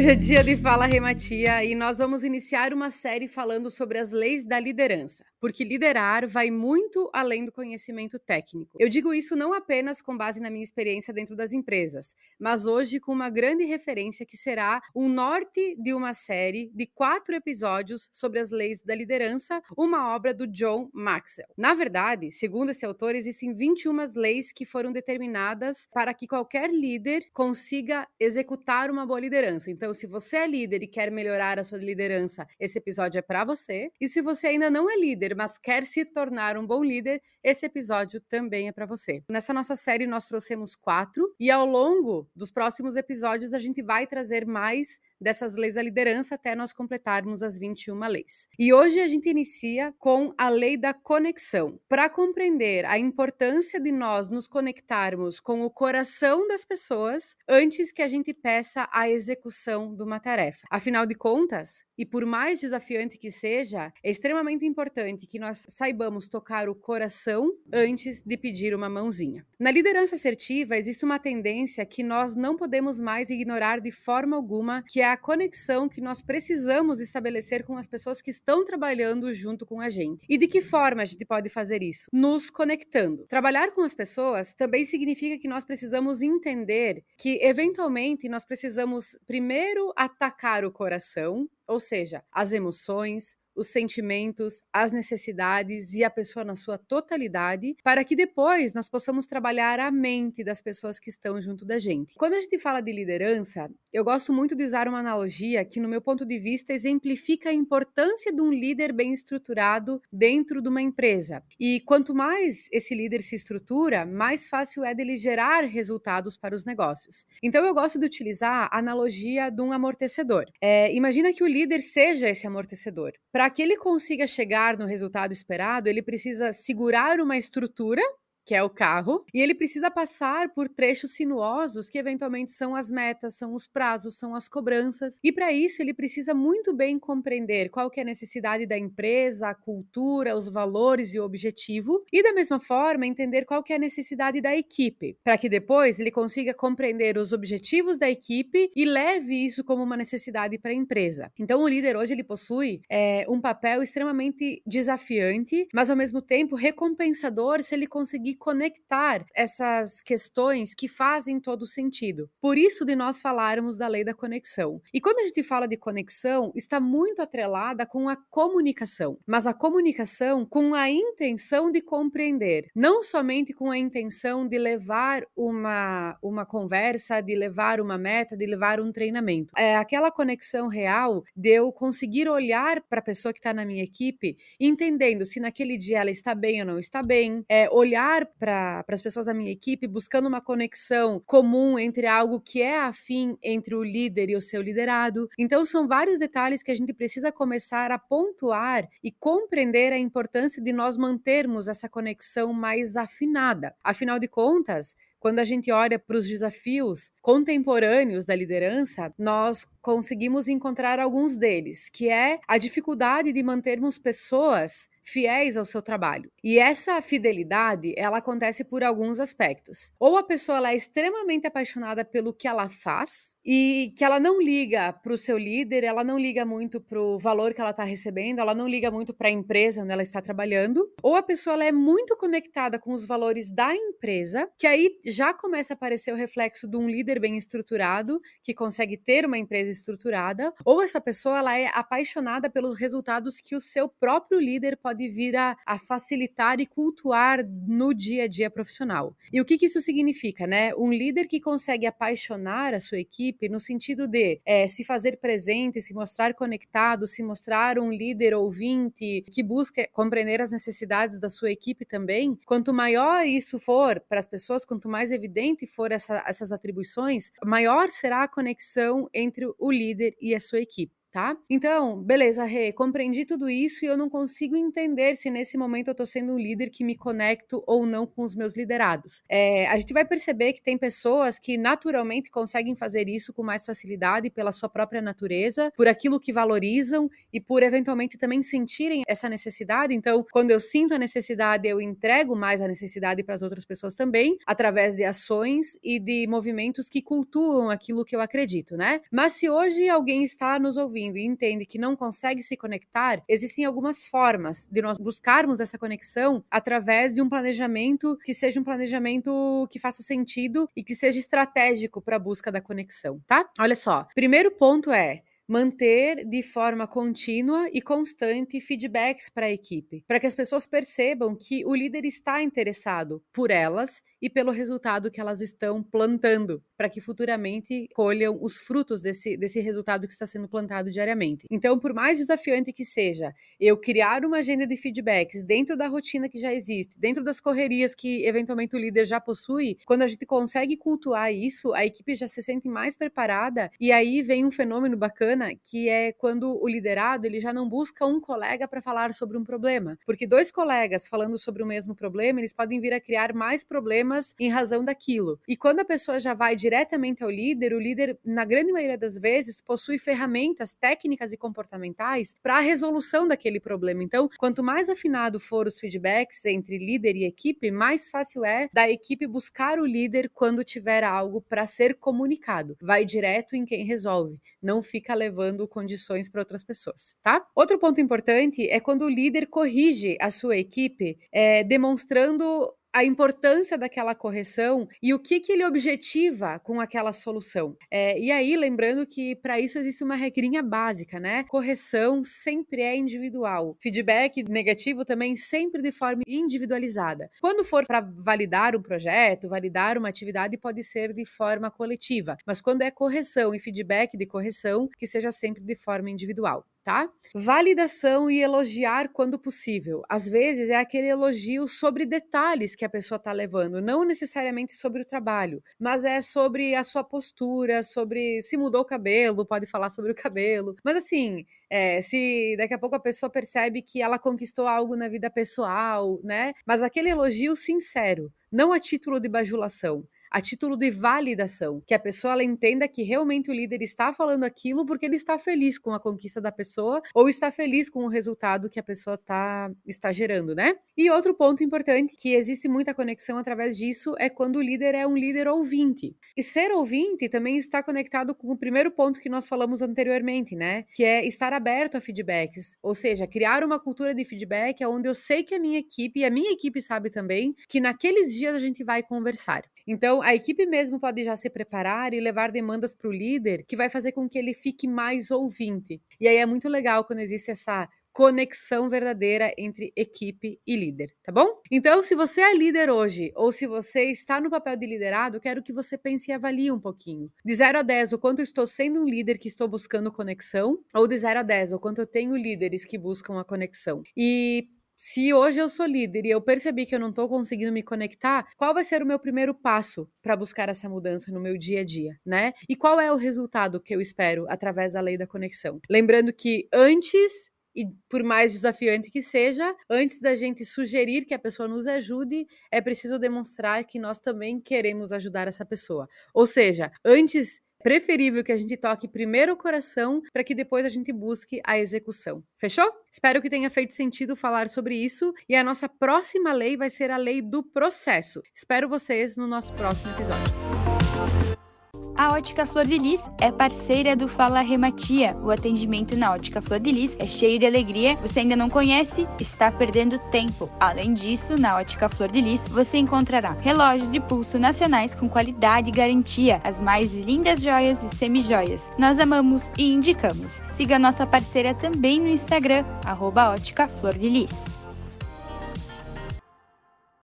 Hoje é dia de Fala Rematia e nós vamos iniciar uma série falando sobre as leis da liderança, porque liderar vai muito além do conhecimento técnico. Eu digo isso não apenas com base na minha experiência dentro das empresas, mas hoje com uma grande referência que será o norte de uma série de quatro episódios sobre as leis da liderança, uma obra do John Maxwell. Na verdade, segundo esse autor, existem 21 leis que foram determinadas para que qualquer líder consiga executar uma boa liderança. Então, se você é líder e quer melhorar a sua liderança, esse episódio é para você. E se você ainda não é líder, mas quer se tornar um bom líder, esse episódio também é para você. Nessa nossa série, nós trouxemos quatro, e ao longo dos próximos episódios, a gente vai trazer mais dessas leis da liderança até nós completarmos as 21 leis. E hoje a gente inicia com a lei da conexão. Para compreender a importância de nós nos conectarmos com o coração das pessoas antes que a gente peça a execução de uma tarefa. Afinal de contas, e por mais desafiante que seja, é extremamente importante que nós saibamos tocar o coração antes de pedir uma mãozinha. Na liderança assertiva, existe uma tendência que nós não podemos mais ignorar de forma alguma, que é a conexão que nós precisamos estabelecer com as pessoas que estão trabalhando junto com a gente. E de que forma a gente pode fazer isso? Nos conectando. Trabalhar com as pessoas também significa que nós precisamos entender que, eventualmente, nós precisamos primeiro atacar o coração, ou seja, as emoções, os sentimentos, as necessidades e a pessoa na sua totalidade, para que depois nós possamos trabalhar a mente das pessoas que estão junto da gente. Quando a gente fala de liderança, eu gosto muito de usar uma analogia que, no meu ponto de vista, exemplifica a importância de um líder bem estruturado dentro de uma empresa. E quanto mais esse líder se estrutura, mais fácil é dele gerar resultados para os negócios. Então, eu gosto de utilizar a analogia de um amortecedor. É, imagina que o líder seja esse amortecedor. Para que ele consiga chegar no resultado esperado, ele precisa segurar uma estrutura que é o carro, e ele precisa passar por trechos sinuosos que eventualmente são as metas, são os prazos, são as cobranças. E para isso ele precisa muito bem compreender qual que é a necessidade da empresa, a cultura, os valores e o objetivo, e da mesma forma entender qual que é a necessidade da equipe, para que depois ele consiga compreender os objetivos da equipe e leve isso como uma necessidade para a empresa. Então o líder hoje ele possui é, um papel extremamente desafiante, mas ao mesmo tempo recompensador se ele conseguir conseguir conectar essas questões que fazem todo sentido. Por isso de nós falarmos da lei da conexão. E quando a gente fala de conexão, está muito atrelada com a comunicação, mas a comunicação com a intenção de compreender, não somente com a intenção de levar uma, uma conversa, de levar uma meta, de levar um treinamento. É aquela conexão real de eu conseguir olhar para a pessoa que está na minha equipe, entendendo se naquele dia ela está bem ou não está bem, é, olhar para as pessoas da minha equipe buscando uma conexão comum entre algo que é afim entre o líder e o seu liderado. Então, são vários detalhes que a gente precisa começar a pontuar e compreender a importância de nós mantermos essa conexão mais afinada. Afinal de contas, quando a gente olha para os desafios contemporâneos da liderança, nós conseguimos encontrar alguns deles, que é a dificuldade de mantermos pessoas fiéis ao seu trabalho. E essa fidelidade, ela acontece por alguns aspectos. Ou a pessoa é extremamente apaixonada pelo que ela faz e que ela não liga para o seu líder, ela não liga muito para o valor que ela está recebendo, ela não liga muito para a empresa onde ela está trabalhando. Ou a pessoa é muito conectada com os valores da empresa, que aí já começa a aparecer o reflexo de um líder bem estruturado, que consegue ter uma empresa estruturada. Ou essa pessoa ela é apaixonada pelos resultados que o seu próprio líder pode pode vir a, a, facilitar e cultuar no dia a dia profissional. E o que, que, isso significa, né? Um líder que consegue apaixonar a sua equipe no sentido de é, se fazer presente, se mostrar conectado, se mostrar um líder ouvinte que busca compreender as necessidades da sua equipe também. Quanto maior isso for para as pessoas, quanto mais evidente for essa, essas atribuições, maior será a conexão entre o líder e a sua equipe. Tá? Então, beleza, Rê, compreendi tudo isso e eu não consigo entender se nesse momento eu tô sendo um líder que me conecto ou não com os meus liderados. É, a gente vai perceber que tem pessoas que naturalmente conseguem fazer isso com mais facilidade pela sua própria natureza, por aquilo que valorizam e por eventualmente também sentirem essa necessidade. Então, quando eu sinto a necessidade, eu entrego mais a necessidade para as outras pessoas também, através de ações e de movimentos que cultuam aquilo que eu acredito, né? Mas se hoje alguém está nos ouvindo e entende que não consegue se conectar, existem algumas formas de nós buscarmos essa conexão através de um planejamento que seja um planejamento que faça sentido e que seja estratégico para a busca da conexão, tá? Olha só, primeiro ponto é manter de forma contínua e constante feedbacks para a equipe, para que as pessoas percebam que o líder está interessado por elas e pelo resultado que elas estão plantando, para que futuramente colham os frutos desse, desse resultado que está sendo plantado diariamente. Então, por mais desafiante que seja, eu criar uma agenda de feedbacks dentro da rotina que já existe, dentro das correrias que eventualmente o líder já possui, quando a gente consegue cultuar isso, a equipe já se sente mais preparada e aí vem um fenômeno bacana que é quando o liderado ele já não busca um colega para falar sobre um problema, porque dois colegas falando sobre o mesmo problema, eles podem vir a criar mais problemas em razão daquilo. E quando a pessoa já vai diretamente ao líder, o líder, na grande maioria das vezes, possui ferramentas técnicas e comportamentais para a resolução daquele problema. Então, quanto mais afinado for os feedbacks entre líder e equipe, mais fácil é da equipe buscar o líder quando tiver algo para ser comunicado. Vai direto em quem resolve, não fica levando condições para outras pessoas, tá? Outro ponto importante é quando o líder corrige a sua equipe, é, demonstrando a importância daquela correção e o que, que ele objetiva com aquela solução. É, e aí, lembrando que para isso existe uma regrinha básica, né? Correção sempre é individual. Feedback negativo também sempre de forma individualizada. Quando for para validar um projeto, validar uma atividade, pode ser de forma coletiva. Mas quando é correção e feedback de correção, que seja sempre de forma individual tá? Validação e elogiar quando possível. Às vezes é aquele elogio sobre detalhes que a pessoa está levando, não necessariamente sobre o trabalho, mas é sobre a sua postura, sobre se mudou o cabelo, pode falar sobre o cabelo. Mas assim, é, se daqui a pouco a pessoa percebe que ela conquistou algo na vida pessoal, né? Mas aquele elogio sincero, não a título de bajulação a título de validação, que a pessoa ela entenda que realmente o líder está falando aquilo porque ele está feliz com a conquista da pessoa ou está feliz com o resultado que a pessoa tá, está gerando, né? E outro ponto importante, que existe muita conexão através disso, é quando o líder é um líder ouvinte. E ser ouvinte também está conectado com o primeiro ponto que nós falamos anteriormente, né? Que é estar aberto a feedbacks, ou seja, criar uma cultura de feedback onde eu sei que a minha equipe e a minha equipe sabe também que naqueles dias a gente vai conversar. Então, a equipe mesmo pode já se preparar e levar demandas para o líder, que vai fazer com que ele fique mais ouvinte. E aí é muito legal quando existe essa conexão verdadeira entre equipe e líder, tá bom? Então, se você é líder hoje ou se você está no papel de liderado, quero que você pense e avalie um pouquinho. De 0 a 10, o quanto estou sendo um líder que estou buscando conexão, ou de 0 a 10, o quanto eu tenho líderes que buscam a conexão. E se hoje eu sou líder e eu percebi que eu não estou conseguindo me conectar, qual vai ser o meu primeiro passo para buscar essa mudança no meu dia a dia, né? E qual é o resultado que eu espero através da lei da conexão? Lembrando que antes e por mais desafiante que seja, antes da gente sugerir que a pessoa nos ajude, é preciso demonstrar que nós também queremos ajudar essa pessoa. Ou seja, antes preferível que a gente toque primeiro o coração para que depois a gente busque a execução. Fechou? Espero que tenha feito sentido falar sobre isso e a nossa próxima lei vai ser a lei do processo. Espero vocês no nosso próximo episódio. A Ótica Flor de Lis é parceira do Fala Rematia. O atendimento na Ótica Flor de Lis é cheio de alegria. Você ainda não conhece? Está perdendo tempo. Além disso, na Ótica Flor de Lis você encontrará relógios de pulso nacionais com qualidade e garantia, as mais lindas joias e semijoias. Nós amamos e indicamos. Siga nossa parceira também no Instagram, arroba Ótica Flor de Lis.